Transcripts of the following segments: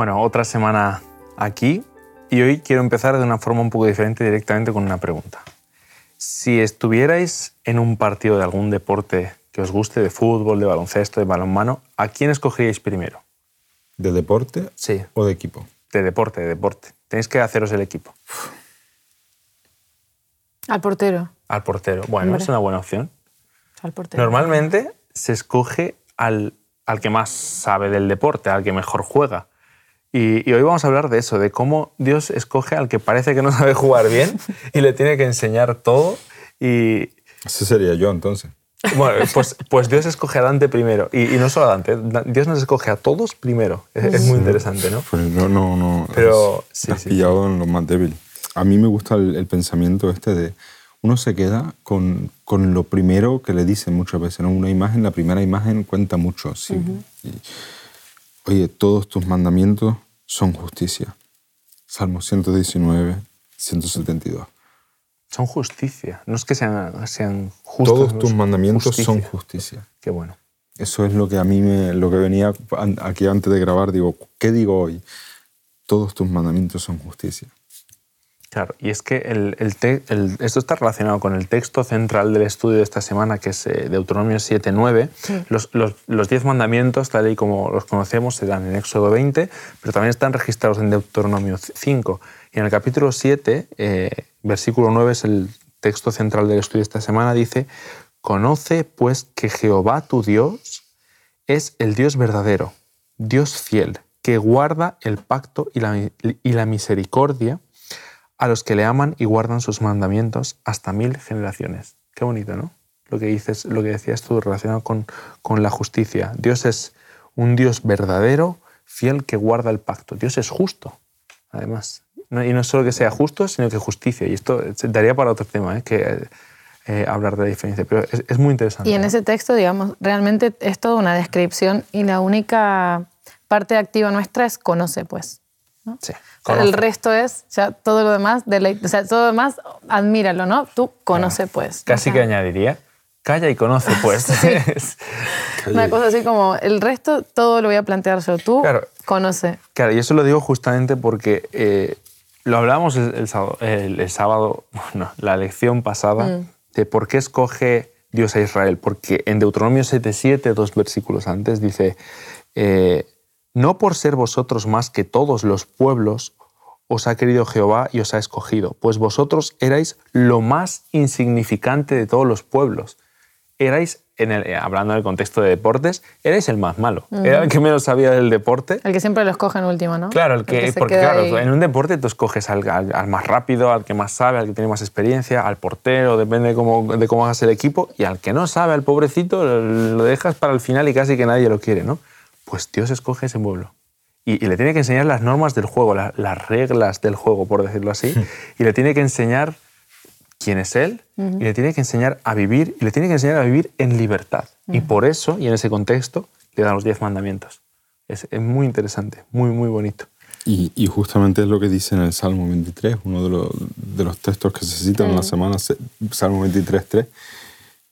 Bueno, otra semana aquí y hoy quiero empezar de una forma un poco diferente directamente con una pregunta. Si estuvierais en un partido de algún deporte que os guste, de fútbol, de baloncesto, de balonmano, ¿a quién escogeríais primero? ¿De deporte Sí. o de equipo? De deporte, de deporte. Tenéis que haceros el equipo. Al portero. Al portero. Bueno, Hombre. es una buena opción. Al portero. Normalmente se escoge al, al que más sabe del deporte, al que mejor juega. Y, y hoy vamos a hablar de eso, de cómo Dios escoge al que parece que no sabe jugar bien y le tiene que enseñar todo. Y Ese sería yo entonces. bueno, pues, pues Dios escoge a Dante primero. Y, y no solo a Dante, Da- Dios nos escoge a todos primero. Es, es muy interesante, ¿no? Pues no, no, no. Pero, has- sí, has sí. pillado en lo más débil. A mí me gusta el, el pensamiento este de uno se queda con, con lo primero que le dicen muchas veces. ¿no? Una imagen, la primera imagen cuenta mucho. sí. Y, oye, todos tus mandamientos son justicia. Salmo 119, 172. Son justicia. No es que sean, sean justos. Todos tus mandamientos son justicia. justicia. Qué bueno. Eso es lo que a mí me, lo que venía aquí antes de grabar. Digo, ¿qué digo hoy? Todos tus mandamientos son justicia. Claro, y es que el, el te- el- esto está relacionado con el texto central del estudio de esta semana, que es eh, Deuteronomio 7.9. Los, los, los diez mandamientos, tal y como los conocemos, se dan en Éxodo 20, pero también están registrados en Deuteronomio 5. Y en el capítulo 7, eh, versículo 9, es el texto central del estudio de esta semana, dice, Conoce pues que Jehová tu Dios es el Dios verdadero, Dios fiel, que guarda el pacto y la, y la misericordia a los que le aman y guardan sus mandamientos hasta mil generaciones. Qué bonito, ¿no? Lo que dices, lo que decías tú relacionado con, con la justicia. Dios es un Dios verdadero, fiel que guarda el pacto. Dios es justo, además. No- y no solo que sea justo, sino que justicia. Y esto se daría para otro tema, ¿eh? que eh, hablar de la diferencia. Pero es, es muy interesante. Y en ¿no? ese texto, digamos, realmente es toda una descripción y la única parte activa nuestra es conoce, pues. ¿No? Sí, el resto es, ya todo lo demás, deleite- o sea, todo lo demás, admíralo, ¿no? Tú conoce, pues. Casi O que añadiría, calla y conoce, pues. Es- Una cosa así como, el resto todo lo voy a plantear yo. Tú Claro. conoce. Claro, y eso lo digo justamente porque eh, lo hablábamos el, el sábado, el- el sábado, bueno, la lección pasada, de por qué escoge Dios a Israel. Porque en Deuteronomio 7.7, dos versículos antes, dice, eh, no por ser vosotros más que todos los pueblos, os ha querido Jehová y os ha escogido, pues vosotros erais lo más insignificante de todos los pueblos. Erais, en el, hablando del contexto de deportes, erais el más malo. Era el que menos sabía del deporte El que siempre lo escoge en último, ¿no? Claro, el que, se porque queda claro, ahí. en un deporte tú escoges al, al- al más rápido, al que más sabe, al que tiene más experiencia, al portero, depende de cómo, de cómo hagas el equipo, y al que no sabe, al pobrecito, lo, lo dejas para el final y casi que nadie lo quiere, ¿no? Pues Dios escoge ese pueblo. Y, y le tiene que enseñar las normas del juego, la- las reglas del juego, por decirlo así, y le tiene que enseñar quién es Él, y le tiene que enseñar a vivir, y le tiene que enseñar a vivir en libertad. Y por eso, y en ese contexto, le da los diez mandamientos. Es, es muy interesante, muy, muy bonito. Y, y justamente es lo que dice en el Salmo 23, uno de los, de los textos que se citan en la semana, se- Salmo 23, 3,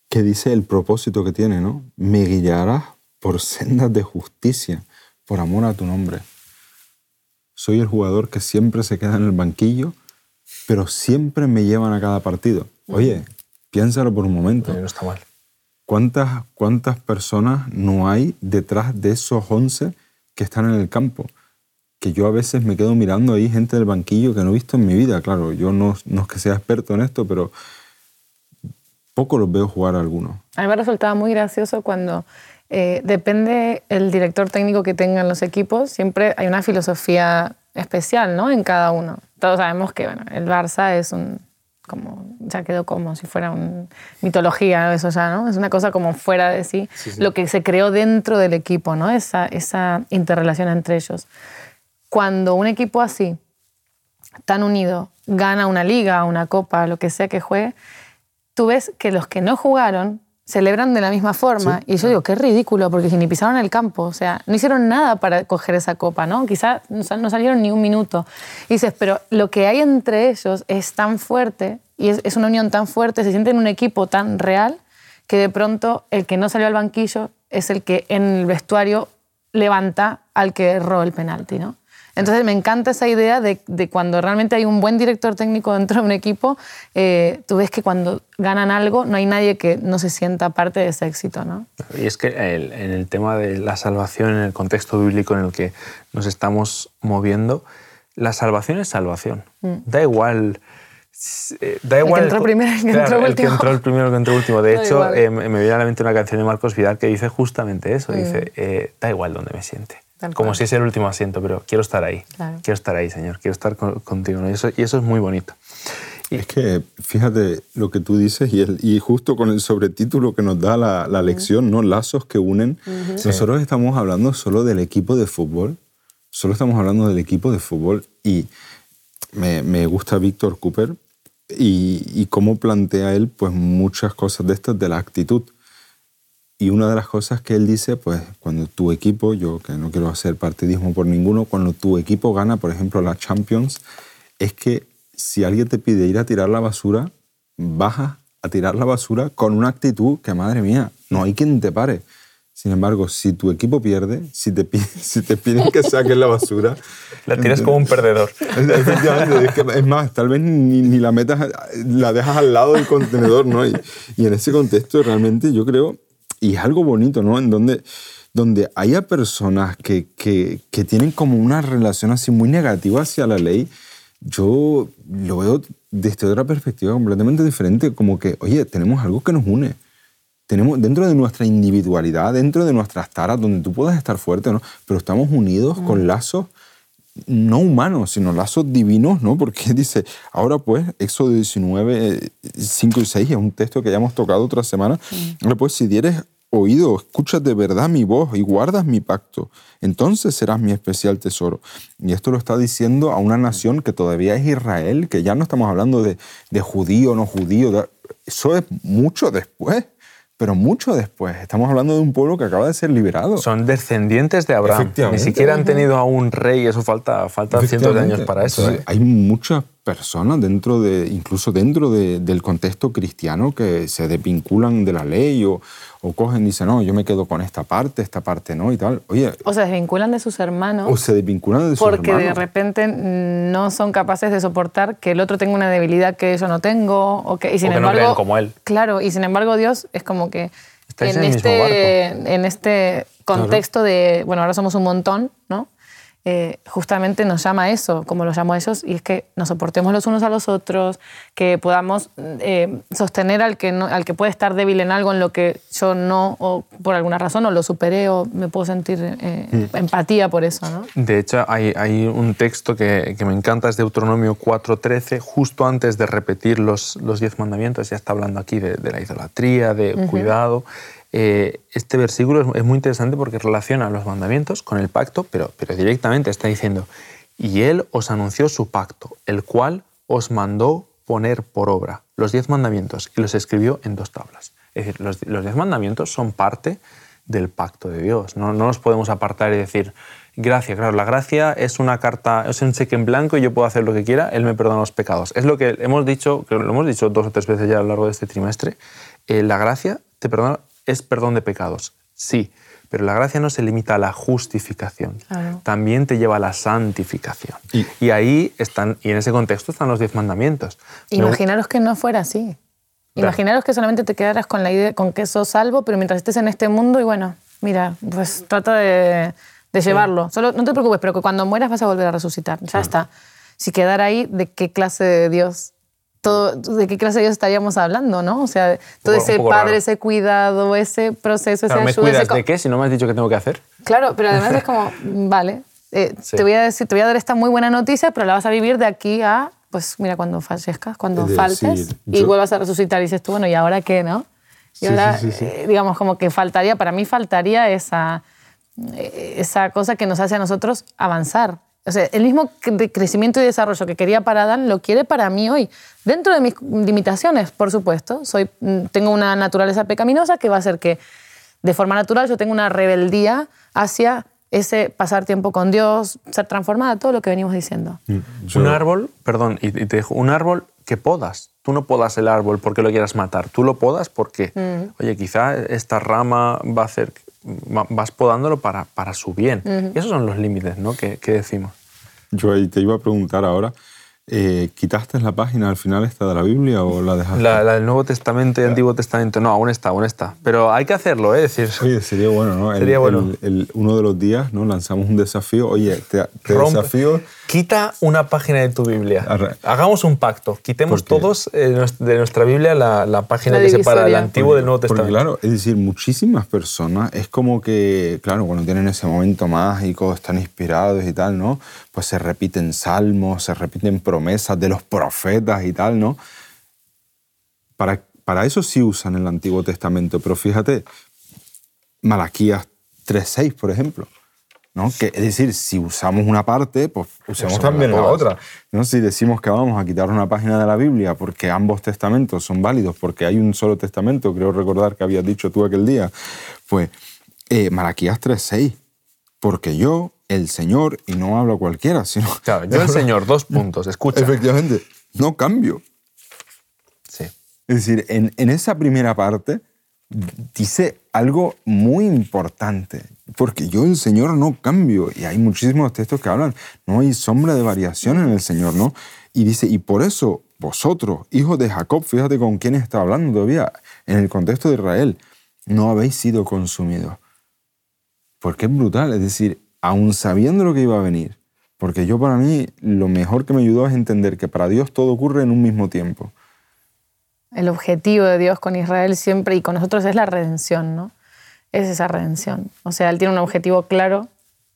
que dice el propósito que tiene, ¿no? Me guiarás por sendas de justicia, por amor a tu nombre. Soy el jugador que siempre se queda en el banquillo, pero siempre me llevan a cada partido. Oye, piénsalo por un momento. No está mal. ¿Cuántas, ¿Cuántas personas no hay detrás de esos 11 que están en el campo? Que yo a veces me quedo mirando ahí gente del banquillo que no he visto en mi vida. Claro, yo no, no es que sea experto en esto, pero poco los veo jugar a algunos. A mí me resultaba muy gracioso cuando eh, depende el director técnico que tengan los equipos, siempre hay una filosofía especial ¿no? en cada uno. Todos sabemos que bueno, el Barça es un, como, ya quedó como si fuera una mitología, eso ya, ¿no? Es una cosa como fuera de sí, lo que se creó dentro del equipo, ¿no? Esa, esa interrelación entre ellos. Cuando un equipo así, tan unido, gana una liga, una copa, lo que sea que juegue, tú ves que los que no jugaron celebran de la misma forma. Y yo digo, qué ridículo, porque ni pisaron el campo, o sea, no hicieron nada para coger esa copa, ¿no? Quizás no sal- no salieron ni un minuto. Y dices, pero lo que hay entre ellos es tan fuerte y es, es una unión tan fuerte, se sienten un equipo tan real que de pronto el que no salió al banquillo es el que en el vestuario levanta al que erró el penalti, ¿no? Entonces me encanta esa idea de, de cuando realmente hay un buen director técnico dentro de un equipo, eh, tú ves que cuando ganan algo no hay nadie que no se sienta parte de ese éxito. ¿no? Y es que el, en el tema de la salvación, en el contexto bíblico en el que nos estamos moviendo, la salvación es salvación. Mm. Da igual eh, da igual. El que entró primero, el que entró último. El que entró el primero, el que entró último. De hecho, eh, me viene a la mente una canción de Marcos Vidal que dice justamente eso. Dice, eh, da igual donde me siente. Como si es el último asiento, pero quiero estar ahí. Quiero estar ahí, Señor. Quiero estar contigo. Y, eso, y eso es muy bonito. Y... Es que, fíjate lo que tú dices y, el, y justo con el sobretítulo que nos da la, la lección, ¿no? Lazos que unen. Nosotros estamos hablando solo del equipo de fútbol. Solo estamos hablando del equipo de fútbol y me, me gusta Víctor Cooper y, cómo plantea él pues muchas cosas de estas de la actitud. Y una de las cosas que él dice, pues cuando tu equipo, yo que no quiero hacer partidismo por ninguno, cuando tu equipo gana, por ejemplo, la Champions, es que si alguien te pide ir a tirar la basura, baja a tirar la basura con una actitud que, madre mía, no hay quien te pare. Sin embargo, si tu equipo pierde, si te, piden, si te piden que saques la basura... la tienes como un perdedor. Efectivamente. Es, más, tal vez ni, la metas, la dejas al lado del contenedor, ¿no? Y, y, en ese contexto realmente yo creo, y es algo bonito, ¿no? En donde, donde haya personas que, que, que tienen como una relación así muy negativa hacia la ley, yo lo veo desde otra perspectiva completamente diferente, como que, oye, tenemos algo que nos une tenemos dentro de nuestra individualidad, dentro de nuestras taras, donde tú puedas estar fuerte, ¿no? Pero estamos unidos con lazos no humanos, sino lazos divinos, ¿no? Porque dice, ahora pues, Éxodo 19, 5 y 6, es un texto que ya hemos tocado otra semana, ahora pues, si dieres oído, escuchas de verdad mi voz y guardas mi pacto, entonces serás mi especial tesoro. Y esto lo está diciendo a una nación que todavía es Israel, que ya no estamos hablando de, de judío no judío, eso es mucho después pero mucho después. Estamos hablando de un pueblo que acaba de ser liberado. Son descendientes de Abraham. Ni siquiera han tenido a un rey, eso falta, falta cientos de años para eso. ¿eh? Hay muchas personas dentro de, incluso dentro del contexto cristiano, que se desvinculan de la ley o, o cogen y dicen, no, yo me quedo con esta parte, esta parte no y tal. Oye, o se desvinculan de sus hermanos. O se desvinculan de sus porque hermanos. Porque de repente no son capaces de soportar que el otro tenga una debilidad que yo no tengo. O que, y sin embargo, no como él. Claro, y sin embargo Dios es como que en, este, en este contexto de, bueno, ahora somos un montón, ¿no? Eh, justamente nos llama a eso, como lo llamo a ellos, y es que nos soportemos los unos a los otros, que podamos eh, sostener al que, al que puede estar débil en algo en lo que yo no, o por alguna razón, o lo superé, o me puedo sentir eh, mm. empatía por eso. ¿no? De hecho, hay, hay un texto que, que, me encanta, es Deuteronomio 4.13, justo antes de repetir los, los diez mandamientos, ya está hablando aquí de, la idolatría, de cuidado. Eh, este versículo es, muy interesante porque relaciona los mandamientos con el pacto, pero, pero directamente está diciendo, y Él os anunció su pacto, el cual os mandó poner por obra los diez mandamientos y los escribió en dos tablas. Es decir, los, diez mandamientos son parte del pacto de Dios. No, no nos podemos apartar y decir, gracia, claro, la gracia es una carta, es un cheque en blanco y yo puedo hacer lo que quiera, Él me perdona los pecados. Es lo que hemos dicho, que lo hemos dicho dos o tres veces ya a lo largo de este trimestre, eh, la gracia te perdona es perdón de pecados, sí, pero la gracia no se limita a la justificación, también te lleva a la santificación. Y, ahí están, y en ese contexto están los diez mandamientos. Imaginaros que no fuera así. Imaginaros que solamente te quedaras con la idea, con que sos salvo, pero mientras estés en este mundo y bueno, mira, pues trata de, llevarlo. Solo, no te preocupes, pero que cuando mueras vas a volver a resucitar. Ya está. Si quedara ahí, ¿de qué clase de Dios de qué clase de Dios estaríamos hablando, ¿no? O sea, todo ese padre, ese cuidado, ese proceso, ese ¿Me cuidas de qué si no me has dicho qué tengo que hacer? Claro, pero además es como, vale, eh, te, voy a decir, te voy a dar esta muy buena noticia, pero la vas a vivir de aquí a, pues mira, cuando fallezcas, cuando faltes y vuelvas a resucitar y dices tú, bueno, ¿y ahora qué, no? Y ahora, eh, digamos, como que faltaría, para mí faltaría esa, eh, esa cosa que nos hace a nosotros avanzar o sea, el mismo crecimiento y desarrollo que quería para Adán lo quiere para mí hoy. Dentro de mis limitaciones, por supuesto. Soy, mm, tengo una naturaleza pecaminosa que va a hacer que de forma natural yo tenga una rebeldía hacia ese pasar tiempo con Dios, ser transformada, todo lo que venimos diciendo. Mm, un árbol, perdón, y te dejo, un árbol que podas. Tú no podas el árbol porque lo quieras matar, tú lo podas porque, mm. oye, quizá esta rama va a hacer vas podándolo para, para su bien. Y esos son los límites ¿no? que, decimos. Yo ahí te iba a preguntar ahora, eh, ¿quitaste la página al final esta de la Biblia o la dejaste? La, la del Nuevo Testamento y Antiguo Testamento, no, aún está, aún está. Pero hay que hacerlo, ¿eh? Es decir, Oye, sería bueno, ¿no? El- Sería bueno. el- el- uno de los días, ¿no? Lanzamos un desafío. Oye, te, te Rompe- desafío. Quita una página de tu Biblia. Hagamos un pacto. Quitemos todos eh, de nuestra Biblia la, la página La que separa el. Antiguo del Nuevo Porque, Testamento. claro, es decir, muchísimas personas, es como que, claro, cuando tienen ese momento mágico, están inspirados y tal, ¿no? Pues se repiten salmos, se repiten promesas de los profetas y tal, ¿no? Para, para eso sí usan el Antiguo Testamento, pero fíjate, Malaquías 3.6, por ejemplo. ¿no? Que, es decir, si usamos una parte, pues Usamos también la otra. ¿no? Si decimos que vamos a quitar una página de la Biblia porque ambos testamentos son válidos, porque hay un solo testamento, creo recordar que habías dicho tú aquel día, pues eh, Malaquías 3.6, porque yo, el Señor, y no hablo cualquiera, sino... Claro, yo el Señor, dos puntos, escucha. Efectivamente, no cambio. Sí. Es decir, en, en esa primera parte dice algo muy importante, porque yo el Señor no cambio, y hay muchísimos textos que hablan, no hay sombra de variación en el Señor, ¿no? Y dice, y por eso vosotros, hijos de Jacob, fíjate con quién está hablando todavía, en el contexto de Israel, no habéis sido consumidos. Porque es brutal, es decir, aun sabiendo lo que iba a venir, porque yo para mí lo mejor que me ayudó es entender que para Dios todo ocurre en un mismo tiempo. El objetivo de Dios con Israel siempre y con nosotros es la redención, ¿no? Es esa redención. O sea, Él tiene un objetivo claro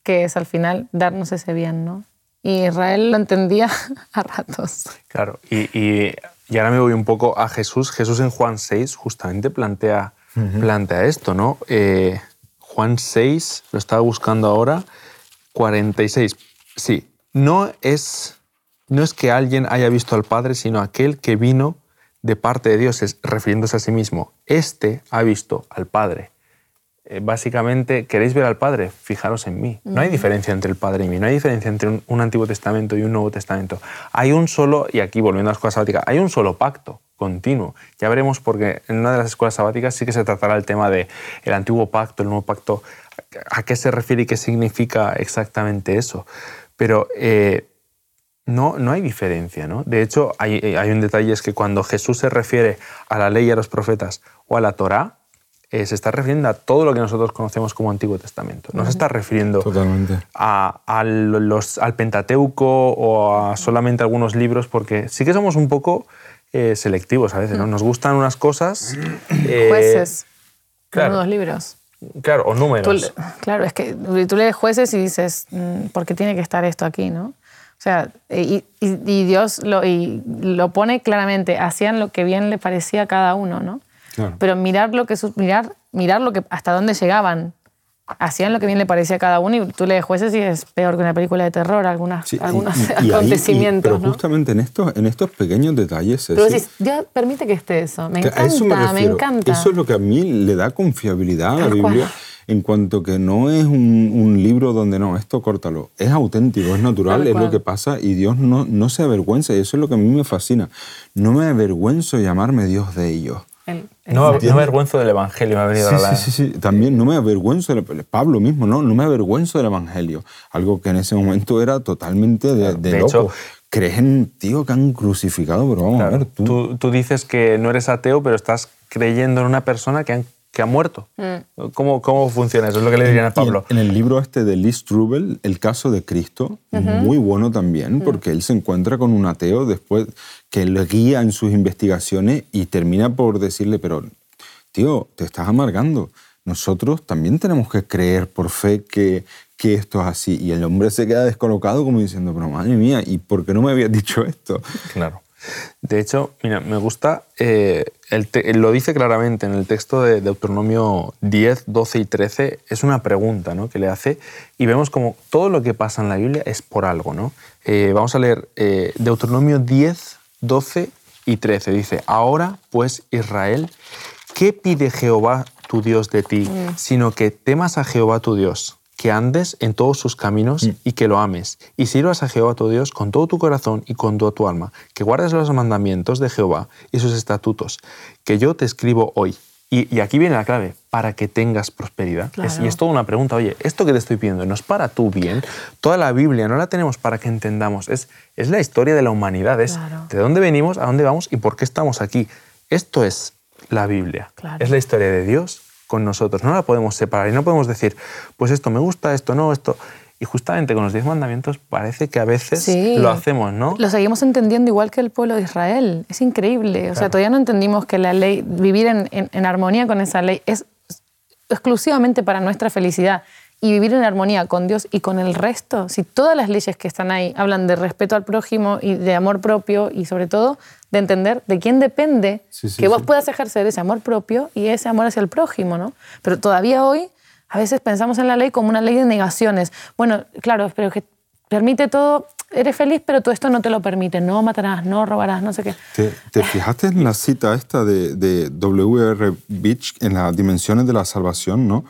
que es al final darnos ese bien, ¿no? Y Israel lo entendía a ratos. Claro, y, y- y ahora me voy un poco a Jesús. Jesús en Juan 6 justamente plantea, plantea esto, ¿no? Eh, Juan 6, lo estaba buscando ahora, 46. Sí, no es, no es que alguien haya visto al Padre, sino aquel que vino de parte de Dios, es, refiriéndose a sí mismo. Este ha visto al Padre. Eh, básicamente, ¿queréis ver al Padre? Fijaros en mí. No hay diferencia entre el Padre y mí, no hay diferencia entre un, un Antiguo Testamento y un Nuevo Testamento. Hay un solo, y aquí volviendo a las escuelas sabáticas, hay un solo pacto continuo. Ya veremos porque en una de las escuelas sabáticas sí que se tratará el tema de el Antiguo Pacto, el Nuevo Pacto, a qué se refiere y qué significa exactamente eso. Pero eh, no, no hay diferencia, ¿no? De hecho, hay, hay un detalle, es que cuando Jesús se refiere a la ley y a los profetas o a la Torá, eh, se está refiriendo a todo lo que nosotros conocemos como Antiguo Testamento. No se está refiriendo Totalmente. a, a los- al Pentateuco o a solamente algunos libros, porque sí que somos un poco eh, selectivos a veces, ¿no? Nos gustan unas cosas... eh, Jueces, claro. dos libros. Claro, o números. claro, es que tú lees jueces y dices, mm, ¿por qué tiene que estar esto aquí, no? O sea, y, y- y Dios lo, y lo pone claramente, hacían lo que bien le parecía a cada uno, ¿no? Claro. Pero mirar lo que mirar, mirar lo que hasta dónde llegaban, hacían lo que bien le parecía a cada uno y tú lees jueces y es peor que una película de terror, algunas, Sí, algunos y- y ahí- y- acontecimientos, pero ¿no? justamente en estos, en estos pequeños detalles, Pero decís, Dios permite que esté eso, me encanta, eso me, encanta. Eso es lo que a mí le da confiabilidad a la. Biblia en cuanto que no es un, un libro donde no, esto córtalo. Es auténtico, es natural, es lo que pasa y Dios no, no se avergüenza y eso es lo que a mí me fascina. No me avergüenzo llamarme Dios de ellos. El- el- No, no me avergüenzo del Evangelio, me ha venido Sí, a la... sí, sí, sí. También no me avergüenzo, de Pablo mismo, ¿no? No me avergüenzo del Evangelio. Algo que en ese momento era totalmente de, de de loco. hecho- Crees en tío que han crucificado, pero vamos Claro, a ver, tú. tú, tú dices que no eres ateo, pero estás creyendo en una persona que, han- que ha muerto. ¿Cómo, ¿Cómo funciona eso? Es lo que le dirían a en- Pablo. En, el libro este de Lee Strubel, El caso de Cristo, muy bueno también, porque él se encuentra con un ateo después que le guía en sus investigaciones y termina por decirle, pero tío, te estás amargando. Nosotros también tenemos que creer por fe que, que esto es así. Y el hombre se queda descolocado como diciendo, pero madre mía, ¿y por qué no me habías dicho esto? Claro. De hecho, mira, me gusta, eh, el lo dice claramente en el texto de Deuteronomio 10, 12 y 13, es una pregunta ¿no? que le hace y vemos como todo lo que pasa en la Biblia es por algo. ¿no? Eh, vamos a leer eh, Deuteronomio 10, 12 y 13. Dice, ahora pues Israel, ¿qué pide Jehová tu Dios de ti? Sino que temas a Jehová tu Dios, que andes en todos sus caminos y que lo ames, y sirvas a Jehová tu Dios con todo tu corazón y con toda tu alma, que guardes los mandamientos de Jehová y sus estatutos, que yo te escribo hoy. Y, aquí viene la clave, para que tengas prosperidad. y es toda una pregunta, oye, esto que te estoy pidiendo no es para tu bien. Toda la Biblia no la tenemos para que entendamos. Es, es la historia de la humanidad, es de dónde venimos, a dónde vamos y por qué estamos aquí. Esto es la Biblia. Es la historia de Dios con nosotros. No la podemos separar y no podemos decir, pues esto me gusta, esto no, esto... Y justamente con los diez mandamientos parece que a veces lo hacemos, ¿no? Lo seguimos entendiendo igual que el pueblo de Israel. Es increíble. O sea, todavía no entendimos que la ley, vivir en, en, armonía con esa ley, es exclusivamente para nuestra felicidad y vivir en armonía con Dios y con el resto. Si todas las leyes que están ahí hablan de respeto al prójimo y de amor propio y sobre todo de entender de quién depende que vos puedas ejercer ese amor propio y ese amor hacia el prójimo, ¿no? Pero todavía hoy a veces pensamos en la ley como una ley de negaciones. Bueno, claro, pero que permite todo, eres feliz, pero todo esto no te lo permite. No matarás, no robarás, no sé qué. ¿Te, fijaste en la cita esta de, de W.R. Beach en las dimensiones de la salvación, ¿no?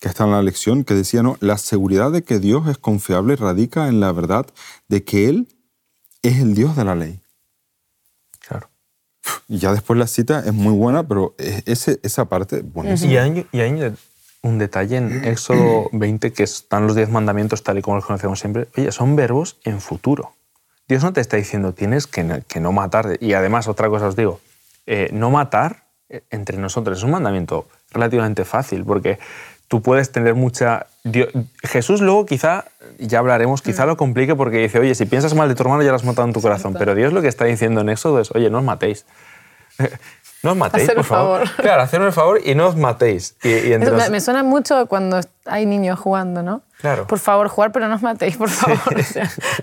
que está en la lección, que decía, ¿no? La seguridad de que Dios es confiable radica en la verdad de que Él es el Dios de la ley. Ya después la cita es muy buena, pero ese, esa parte, buenísima. Y hay, y hay un detalle en Éxodo 20 que están los diez mandamientos tal y como los conocemos siempre. Oye, son verbos en futuro. Dios no te está diciendo tienes que, que no matar. Y además, otra cosa os digo, eh, no matar eh, entre nosotros es un mandamiento relativamente fácil porque tú puedes tener mucha... Jesús luego quizá, ya hablaremos, quizá lo complique porque dice, oye, si piensas mal de tu hermano ya lo has matado en tu corazón. Pero Dios lo que está diciendo en Éxodo es, oye, no os matéis. No os matéis, por favor. Claro, hacerme el favor y no os matéis. Y, me, suena mucho cuando hay niños jugando, ¿no? Claro. Por favor, jugar, pero no os matéis, por favor.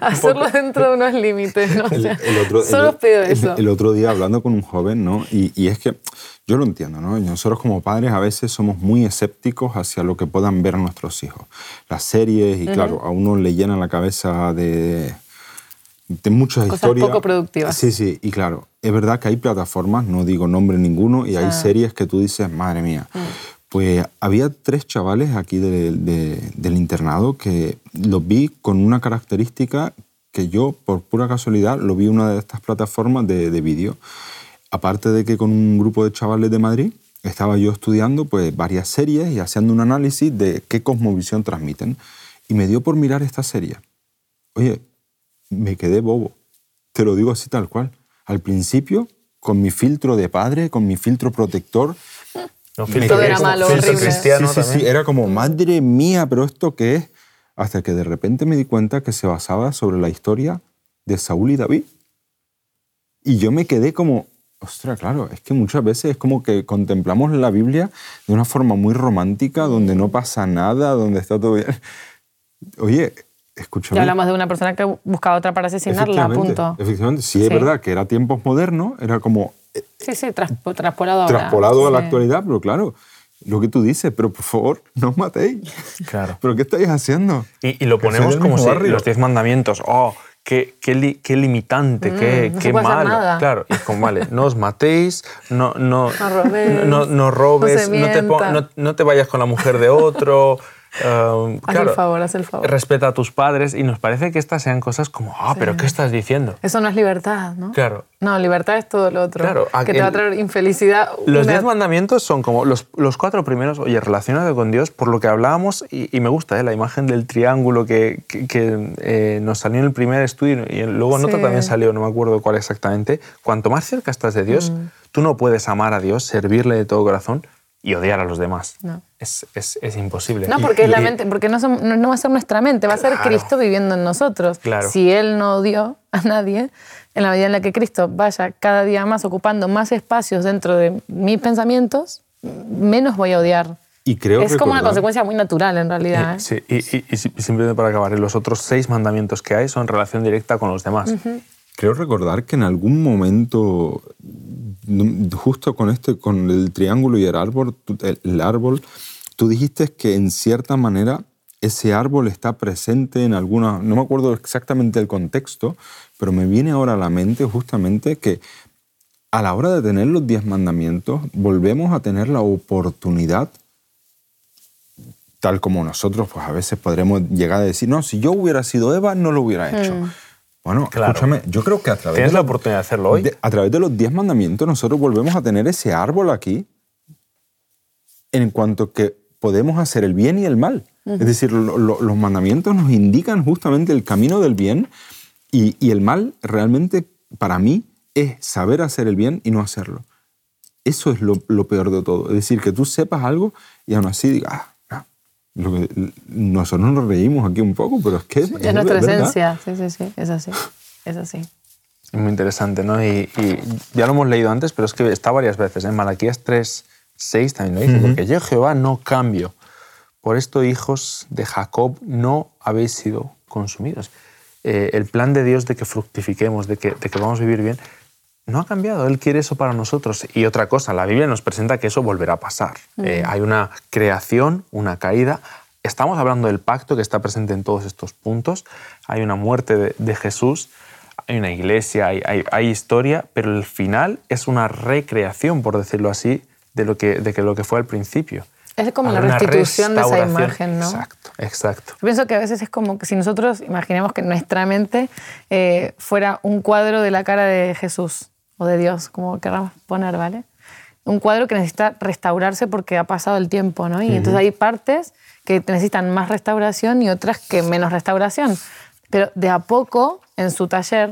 hacerlo dentro de unos límites, ¿no? el, otro, solo os pido eso. El, otro día hablando con un joven, ¿no? Y, y, es que yo lo entiendo, ¿no? Nosotros como padres a veces somos muy escépticos hacia lo que puedan ver nuestros hijos. Las series, y claro, a uno le llena la cabeza de de muchas Cosas historias. poco productivas. Sí, sí, y claro, es verdad que hay plataformas, no digo nombre ninguno, y hay series que tú dices, madre mía. Mm. Pues había tres chavales aquí del internado que los vi con una característica que yo, por pura casualidad, lo vi en una de estas plataformas de, de vídeo. Aparte de que con un grupo de chavales de Madrid estaba yo estudiando pues, varias series y haciendo un análisis de qué cosmovisión transmiten. Y me dio por mirar esta serie. Oye, me quedé bobo. Te lo digo así tal cual. Al principio, con mi filtro de padre, con mi filtro protector. No, filtro, era malo, cristiano sí, sí, sí, era como, madre mía, pero ¿esto qué es? Hasta que de repente me di cuenta que se basaba sobre la historia de Saúl y David. Y yo me quedé como, ostras, claro, es que muchas veces es como que contemplamos la Biblia de una forma muy romántica, donde no pasa nada, donde está todo bien. Oye, Escúchame. Ya hablamos de una persona que buscaba otra para asesinarla, punto. Efectivamente, sí, es verdad que era tiempos modernos, era como... Eh, sí, sí, traspolado ahora. Traspolado a la actualidad, pero claro, lo que tú dices, pero por favor, no os matéis. Claro. ¿Pero qué estáis haciendo? Y, lo ponemos como si los diez mandamientos, oh, qué, qué, qué limitante, mm, qué, no qué malo. Claro, y es como, vale, no os matéis, no, no, no, no robes, no, te, no, te vayas con la mujer de otro. Um, haz el favor, haz el favor. Respeta a tus padres y nos parece que estas sean cosas como, ah, pero ¿qué estás diciendo? Eso no es libertad, ¿no? Claro. No, libertad es todo lo otro. Claro. Que te va a traer infelicidad. Los diez mandamientos son como los, los, cuatro primeros, oye, relacionado con Dios, por lo que hablábamos, y, me gusta ¿eh? la imagen del triángulo que, que, eh, nos salió en el primer estudio y luego en otro también salió, no me acuerdo cuál exactamente. Cuanto más cerca estás de Dios, mm. tú no puedes amar a Dios, servirle de todo corazón y odiar a los demás. No. Es, es, es, imposible. No, porque, es la mente, porque no, no, va a ser nuestra mente, va a ser Cristo viviendo en nosotros. Claro. Si Él no odió a nadie, en la medida en la que Cristo vaya cada día más ocupando más espacios dentro de mis pensamientos, menos voy a odiar. Y creo es como una consecuencia muy natural en realidad. ¿eh? Sí, y, y, simplemente para acabar, los otros seis mandamientos que hay son en relación directa con los demás. Creo recordar que en algún momento, justo con, este, con el triángulo y el árbol, el árbol, tú dijiste que en cierta manera ese árbol está presente en alguna, no me acuerdo exactamente el contexto, pero me viene ahora a la mente justamente que a la hora de tener los diez mandamientos, volvemos a tener la oportunidad, tal como nosotros, pues a veces podremos llegar a decir, no, si yo hubiera sido Eva, no lo hubiera hecho. Hmm. Bueno, escúchame, yo creo que a través... Tienes de la oportunidad de hacerlo hoy. a través de los diez mandamientos nosotros volvemos a tener ese árbol aquí en cuanto que podemos hacer el bien y el mal. Es decir, los mandamientos nos indican justamente el camino del bien y, y, el mal realmente para mí es saber hacer el bien y no hacerlo. Eso es lo, lo peor de todo. Es decir, que tú sepas algo y aún así digas, ah, lo que, nosotros nos reímos aquí un poco, pero es que... es, nuestra esencia, sí, sí, sí, es así, es así. Es muy interesante, ¿no? Y, ya lo hemos leído antes, pero es que está varias veces. En ¿eh? Malaquías 3, 6 también lo dice, porque yo Jehová no cambio. Por esto, hijos de Jacob, no habéis sido consumidos. Eh, el plan de Dios de que fructifiquemos, de que, de que vamos a vivir bien, no ha cambiado. Él quiere eso para nosotros. Y otra cosa, la Biblia nos presenta que eso volverá a pasar. Eh, hay una creación, una caída. Estamos hablando del pacto que está presente en todos estos puntos. Hay una muerte de, Jesús, hay una iglesia, hay, historia, pero el final es una recreación, por decirlo así, de lo que, de que lo que fue al principio. Es como la restitución de esa imagen, ¿no? Exacto, exacto. Yo pienso que a veces es como que si nosotros imaginemos que nuestra mente eh, fuera un cuadro de la cara de Jesús o de Dios, como queramos poner, ¿vale? Un cuadro que necesita restaurarse porque ha pasado el tiempo, ¿no? Y entonces hay partes que necesitan más restauración y otras que menos restauración. Pero de a poco, en su taller,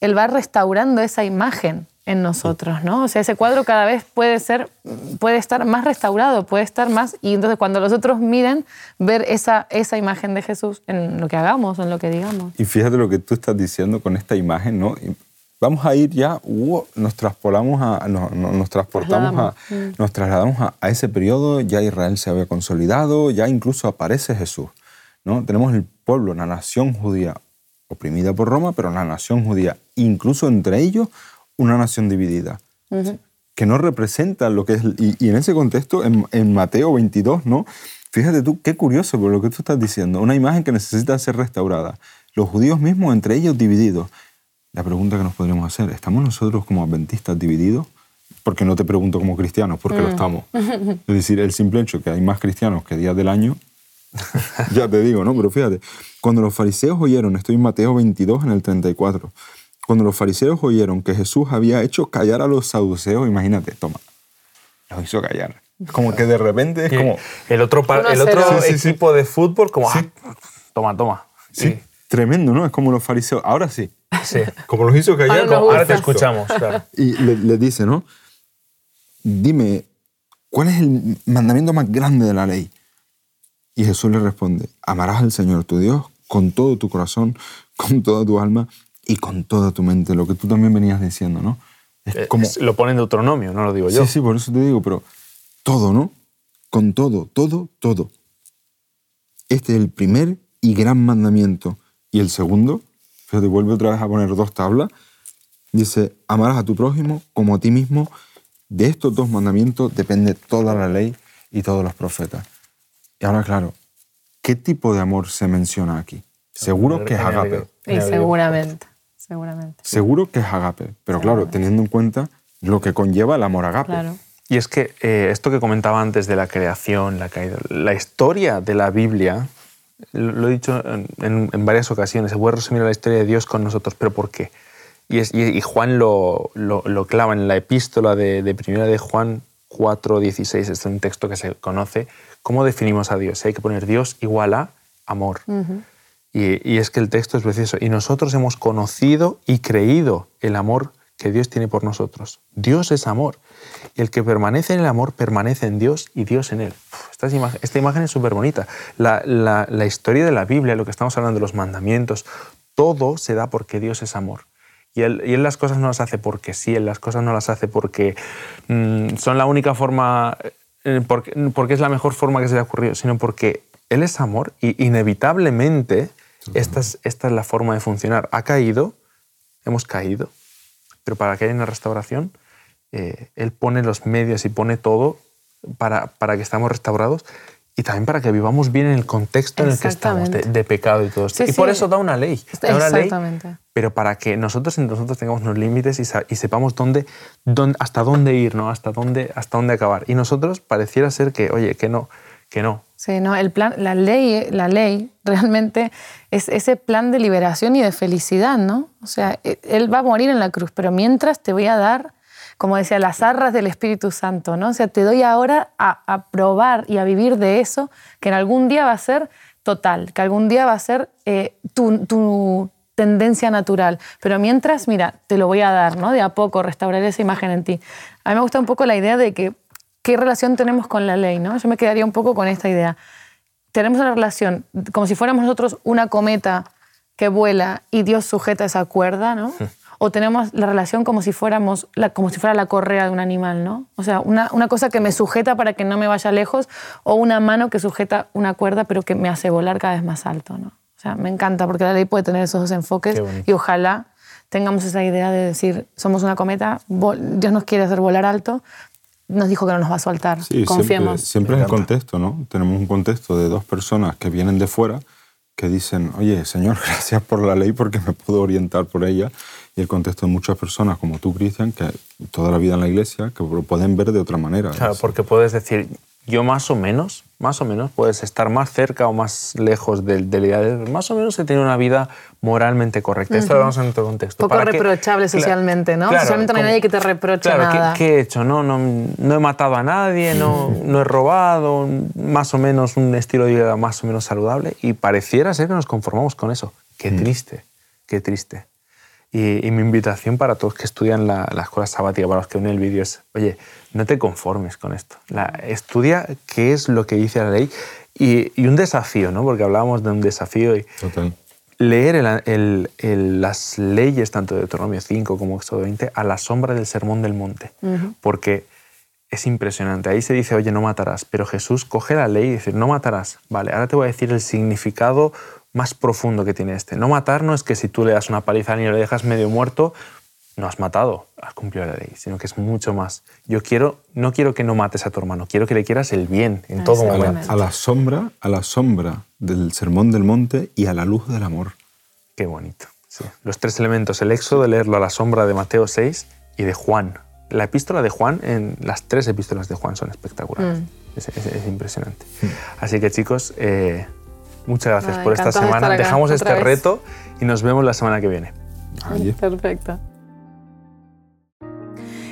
él va restaurando esa imagen en nosotros, ¿no? O sea, ese cuadro cada vez puede ser, puede estar más restaurado, puede estar más, y entonces cuando los otros miren, ver esa, esa imagen de Jesús en lo que hagamos, en lo que digamos. Y fíjate lo que tú estás diciendo con esta imagen, ¿no? Vamos a ir ya, nos transportamos a, nos transportamos a, mm. nos trasladamos a, ese periodo, ya Israel se había consolidado, ya incluso aparece Jesús. ¿no? Tenemos el pueblo, la nación judía, oprimida por Roma, pero la nación judía, incluso entre ellos, una nación dividida, que no representa lo que es, y, en ese contexto, en, en, Mateo 22, ¿no? Fíjate tú, qué curioso por lo que tú estás diciendo, una imagen que necesita ser restaurada. Los judíos mismos entre ellos divididos, la pregunta que nos podríamos hacer, ¿estamos nosotros como adventistas divididos? Porque no te pregunto como cristianos, porque lo mm. estamos. Es decir, el simple hecho que hay más cristianos que días del año, ya te digo, ¿no? Pero fíjate, cuando los fariseos oyeron, estoy en Mateo 22 en el 34, cuando los fariseos oyeron que Jesús había hecho callar a los saduceos, imagínate, toma, los hizo callar. Como que de repente es como... El otro, el otro equipo de fútbol como, ah, toma, toma. Sí, tremendo, ¿no? Es como los fariseos. Ahora sí, Sí. Como los hizo callar. Ahora, te escuchamos. Y le, dice, ¿no? Dime, ¿cuál es el mandamiento más grande de la ley? Y Jesús le responde, amarás al Señor tu Dios con todo tu corazón, con toda tu alma y con toda tu mente, lo que tú también venías diciendo, ¿no? Es eh, como... lo pone en Deuteronomio, no lo digo yo. Sí, sí, por eso te digo, pero todo, ¿no? Con todo, todo, todo. Este es el primer y gran mandamiento. Y el segundo Fíjate, vuelve otra vez a poner dos tablas. Dice, amarás a tu prójimo como a ti mismo. De estos dos mandamientos depende toda la ley y todos los profetas. Y ahora, claro, ¿qué tipo de amor se menciona aquí? Seguro que es agape. Y seguramente, seguramente. Seguro que es agape, pero claro, teniendo en cuenta lo que conlleva el amor agape. Claro. Y es que eh, esto que comentaba antes de la creación, la caída, la historia de la Biblia lo he dicho en, varias ocasiones, se puede resumir la historia de Dios con nosotros, pero ¿por qué? Y, y, Juan lo, lo, clava en la epístola de, de primera de Juan 4.16, este es un texto que se conoce. ¿Cómo definimos a Dios? Hay que poner Dios igual a amor. y, y, es que el texto es precioso. Y nosotros hemos conocido y creído el amor que Dios tiene por nosotros. Dios es amor. Y el que permanece en el amor permanece en Dios y Dios en él. Esta imagen, esta imagen es súper bonita. La, la, historia de la Biblia, lo que estamos hablando de los mandamientos, todo se da porque Dios es amor. Y él, y él, las cosas no las hace porque sí, Él las cosas no las hace porque mm, son la única forma, eh, porque, porque, es la mejor forma que se le ha ocurrido, sino porque Él es amor y inevitablemente esta es, esta es la forma de funcionar. Ha caído, hemos caído, pero para que haya una restauración, eh, Él pone los medios y pone todo para, para que estemos restaurados y también para que vivamos bien en el contexto en el que estamos, de, pecado y todo esto. y por eso da una ley. Da una ley, pero para que nosotros nosotros tengamos unos límites y, sepamos dónde, dónde, hasta dónde ir, ¿no? hasta, dónde, hasta dónde acabar. Y nosotros pareciera ser que, oye, que no, que no. Sí, no, el plan, la ley, la ley realmente es ese plan de liberación y de felicidad, ¿no? O sea, e, él va a morir en la cruz, pero mientras te voy a dar como decía, las arras del Espíritu Santo, ¿no? O sea, te doy ahora a, probar y a vivir de eso, que en algún día va a ser total, que algún día va a ser eh, tu, tendencia natural. Pero mientras, mira, te lo voy a dar, ¿no? De a poco, restaurar esa imagen en ti. A mí me gusta un poco la idea de que qué relación tenemos con la ley, ¿no? Yo me quedaría un poco con esta idea. Tenemos una relación como si fuéramos nosotros una cometa que vuela y Dios sujeta esa cuerda, ¿no? o tenemos la relación como si, fuéramos la, como si fuera la correa de un animal, ¿no? O sea, una, una, cosa que me sujeta para que no me vaya lejos o una mano que sujeta una cuerda pero que me hace volar cada vez más alto, ¿no? O sea, me encanta porque la ley puede tener esos dos enfoques y ojalá tengamos esa idea de decir, somos una cometa, Dios nos quiere hacer volar alto, nos dijo que no nos va a soltar, confiemos. Siempre, siempre es el contexto, ¿no? Tenemos un contexto de dos personas que vienen de fuera que dicen, oye, Señor, gracias por la ley porque me puedo orientar por ella. Y el contexto de muchas personas como tú, Cristian, que toda la vida en la iglesia, que lo pueden ver de otra manera. Claro, porque puedes decir, yo más o menos, más o menos, puedes estar más cerca o más lejos del, del ideal, más o menos he tenido una vida moralmente correcta. Esto lo vamos en otro contexto. Poco reprochable socialmente, ¿no? socialmente no hay nadie que te reproche claro, nada. ¿qué, ¿qué, he hecho? No, no, no he matado a nadie, no, no he robado, más o menos un estilo de vida más o menos saludable y pareciera ser que nos conformamos con eso. Qué mm. triste, qué triste. Y, mi invitación para todos que estudian la, la, escuela sabática, para los que ven el vídeo, es, oye, no te conformes con esto. La, estudia qué es lo que dice la ley y, y, un desafío, ¿no? Porque hablábamos de un desafío y Total. leer el, el, las leyes, tanto de Deuteronomio 5 como Éxodo 20, a la sombra del Sermón del Monte. Porque es impresionante. Ahí se dice, oye, no matarás, pero Jesús coge la ley y dice, no matarás. Vale, ahora te voy a decir el significado más profundo que tiene este. No matar no es que si tú le das una paliza al niño y le dejas medio muerto, no has matado, has cumplido la ley, sino que es mucho más. Yo quiero, no quiero que no mates a tu hermano, quiero que le quieras el bien en todo momento. A la, sombra, a la sombra del sermón del monte y a la luz del amor. Qué bonito. Los tres elementos, el éxodo de leerlo a la sombra de Mateo 6 y de Juan. La epístola de Juan, en las tres epístolas de Juan son espectaculares. Mm. Es, impresionante. Mm. Así que chicos, eh, Muchas gracias por esta semana. Dejamos este reto y nos vemos la semana que viene. Perfecto.